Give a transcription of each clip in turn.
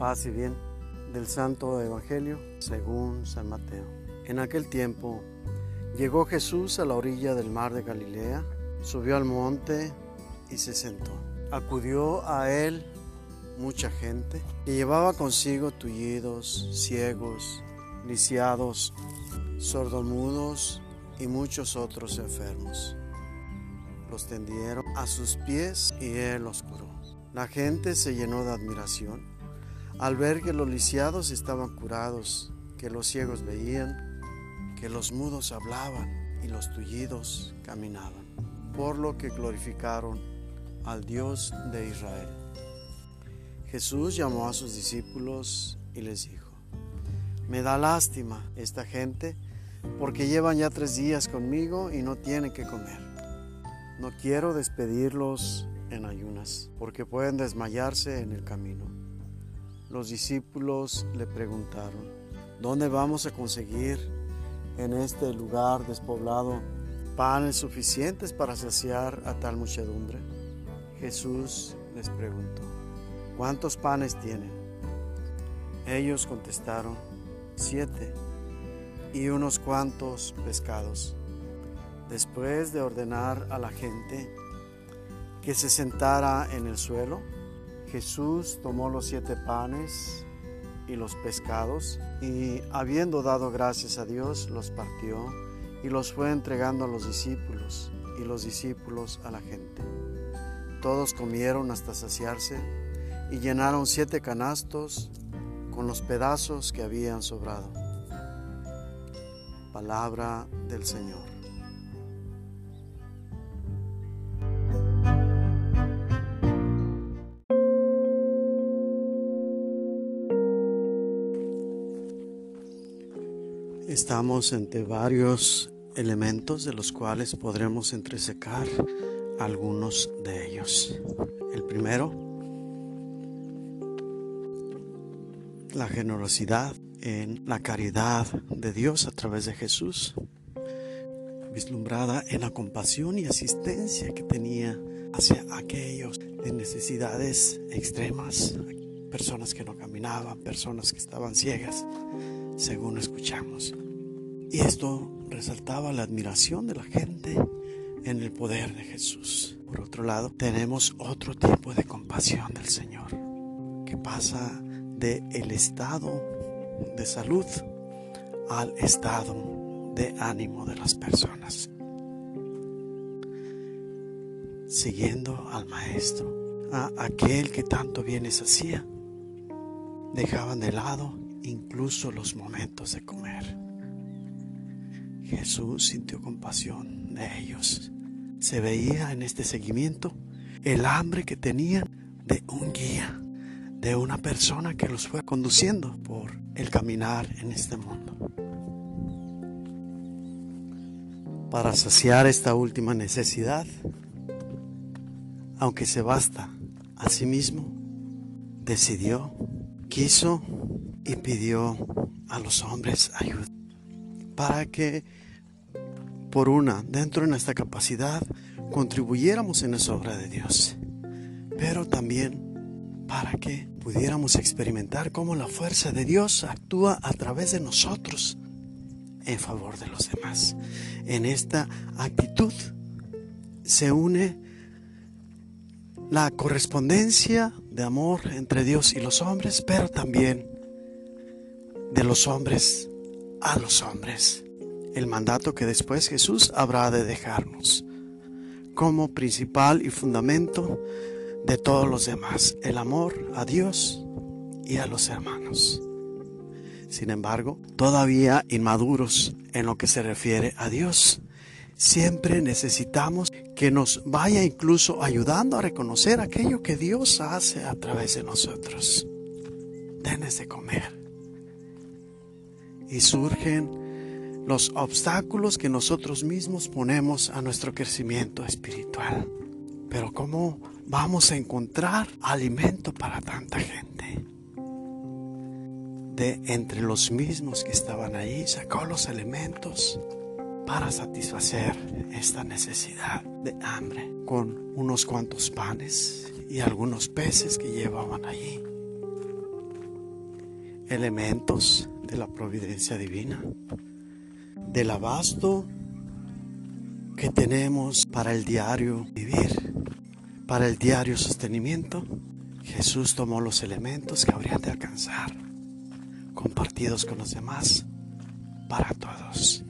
Paz y bien del Santo Evangelio según San Mateo. En aquel tiempo llegó Jesús a la orilla del mar de Galilea, subió al monte y se sentó. Acudió a él mucha gente que llevaba consigo tullidos, ciegos, lisiados, sordomudos y muchos otros enfermos. Los tendieron a sus pies y él los curó. La gente se llenó de admiración al ver que los lisiados estaban curados, que los ciegos veían, que los mudos hablaban y los tullidos caminaban, por lo que glorificaron al Dios de Israel. Jesús llamó a sus discípulos y les dijo, me da lástima esta gente porque llevan ya tres días conmigo y no tienen que comer. No quiero despedirlos en ayunas porque pueden desmayarse en el camino. Los discípulos le preguntaron, ¿dónde vamos a conseguir en este lugar despoblado panes suficientes para saciar a tal muchedumbre? Jesús les preguntó, ¿cuántos panes tienen? Ellos contestaron, siete y unos cuantos pescados. Después de ordenar a la gente que se sentara en el suelo, Jesús tomó los siete panes y los pescados y habiendo dado gracias a Dios, los partió y los fue entregando a los discípulos y los discípulos a la gente. Todos comieron hasta saciarse y llenaron siete canastos con los pedazos que habían sobrado. Palabra del Señor. Estamos entre varios elementos de los cuales podremos entresecar algunos de ellos. El primero, la generosidad en la caridad de Dios a través de Jesús, vislumbrada en la compasión y asistencia que tenía hacia aquellos de necesidades extremas, personas que no caminaban, personas que estaban ciegas, según escuchamos. Y esto resaltaba la admiración de la gente en el poder de Jesús. Por otro lado, tenemos otro tipo de compasión del Señor, que pasa de el estado de salud al estado de ánimo de las personas. Siguiendo al Maestro, a aquel que tanto bienes hacía, dejaban de lado incluso los momentos de comer. Jesús sintió compasión de ellos. Se veía en este seguimiento el hambre que tenían de un guía, de una persona que los fue conduciendo por el caminar en este mundo. Para saciar esta última necesidad, aunque se basta a sí mismo, decidió, quiso y pidió a los hombres ayuda para que por una, dentro de nuestra capacidad, contribuyéramos en esa obra de Dios, pero también para que pudiéramos experimentar cómo la fuerza de Dios actúa a través de nosotros en favor de los demás. En esta actitud se une la correspondencia de amor entre Dios y los hombres, pero también de los hombres a los hombres. El mandato que después Jesús habrá de dejarnos como principal y fundamento de todos los demás, el amor a Dios y a los hermanos. Sin embargo, todavía inmaduros en lo que se refiere a Dios, siempre necesitamos que nos vaya incluso ayudando a reconocer aquello que Dios hace a través de nosotros. Denes de comer. Y surgen los obstáculos que nosotros mismos ponemos a nuestro crecimiento espiritual. Pero ¿cómo vamos a encontrar alimento para tanta gente. De entre los mismos que estaban ahí, sacó los elementos para satisfacer esta necesidad de hambre con unos cuantos panes y algunos peces que llevaban allí. elementos de la providencia divina, del abasto que tenemos para el diario vivir, para el diario sostenimiento. Jesús tomó los elementos que habrían de alcanzar, compartidos con los demás, para todos.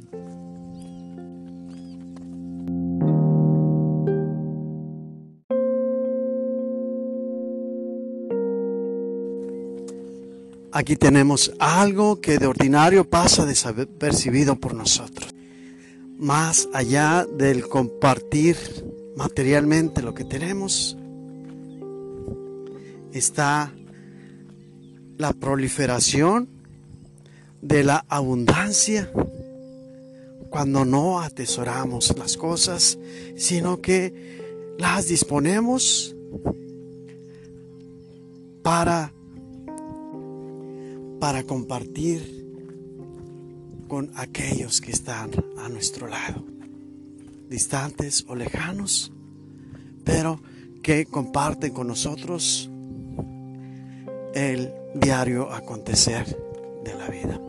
Aquí tenemos algo que de ordinario pasa desapercibido por nosotros. Más allá del compartir materialmente lo que tenemos, está la proliferación de la abundancia cuando no atesoramos las cosas, sino que las disponemos para para compartir con aquellos que están a nuestro lado, distantes o lejanos, pero que comparten con nosotros el diario acontecer de la vida.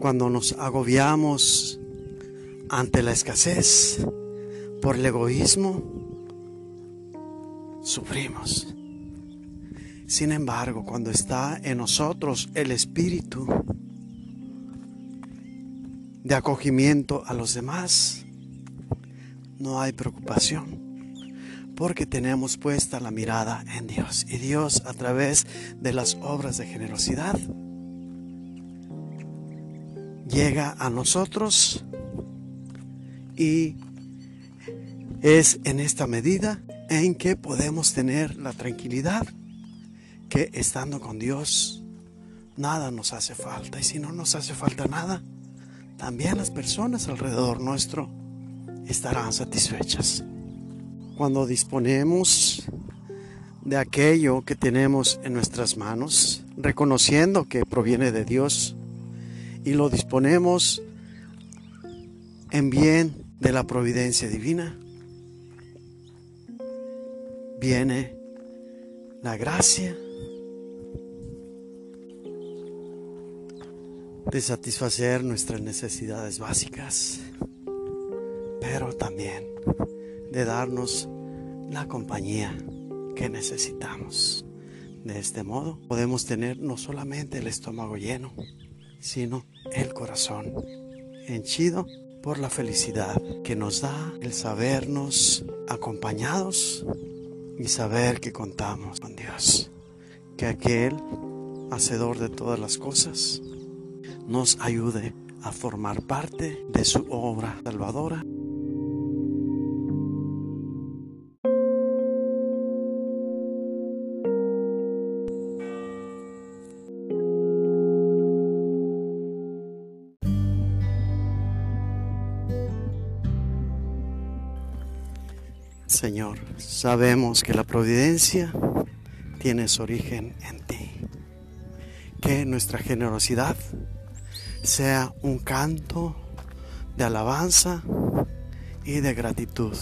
Cuando nos agobiamos ante la escasez por el egoísmo, sufrimos. Sin embargo, cuando está en nosotros el espíritu de acogimiento a los demás, no hay preocupación porque tenemos puesta la mirada en Dios. Y Dios a través de las obras de generosidad llega a nosotros y es en esta medida en que podemos tener la tranquilidad que estando con Dios nada nos hace falta. Y si no nos hace falta nada, también las personas alrededor nuestro estarán satisfechas. Cuando disponemos de aquello que tenemos en nuestras manos, reconociendo que proviene de Dios, y lo disponemos en bien de la providencia divina, viene la gracia de satisfacer nuestras necesidades básicas, pero también de darnos la compañía que necesitamos. De este modo podemos tener no solamente el estómago lleno, sino el corazón henchido por la felicidad que nos da el sabernos acompañados y saber que contamos con Dios, que aquel hacedor de todas las cosas nos ayude a formar parte de su obra salvadora. Señor, sabemos que la providencia tiene su origen en ti, que nuestra generosidad sea un canto de alabanza y de gratitud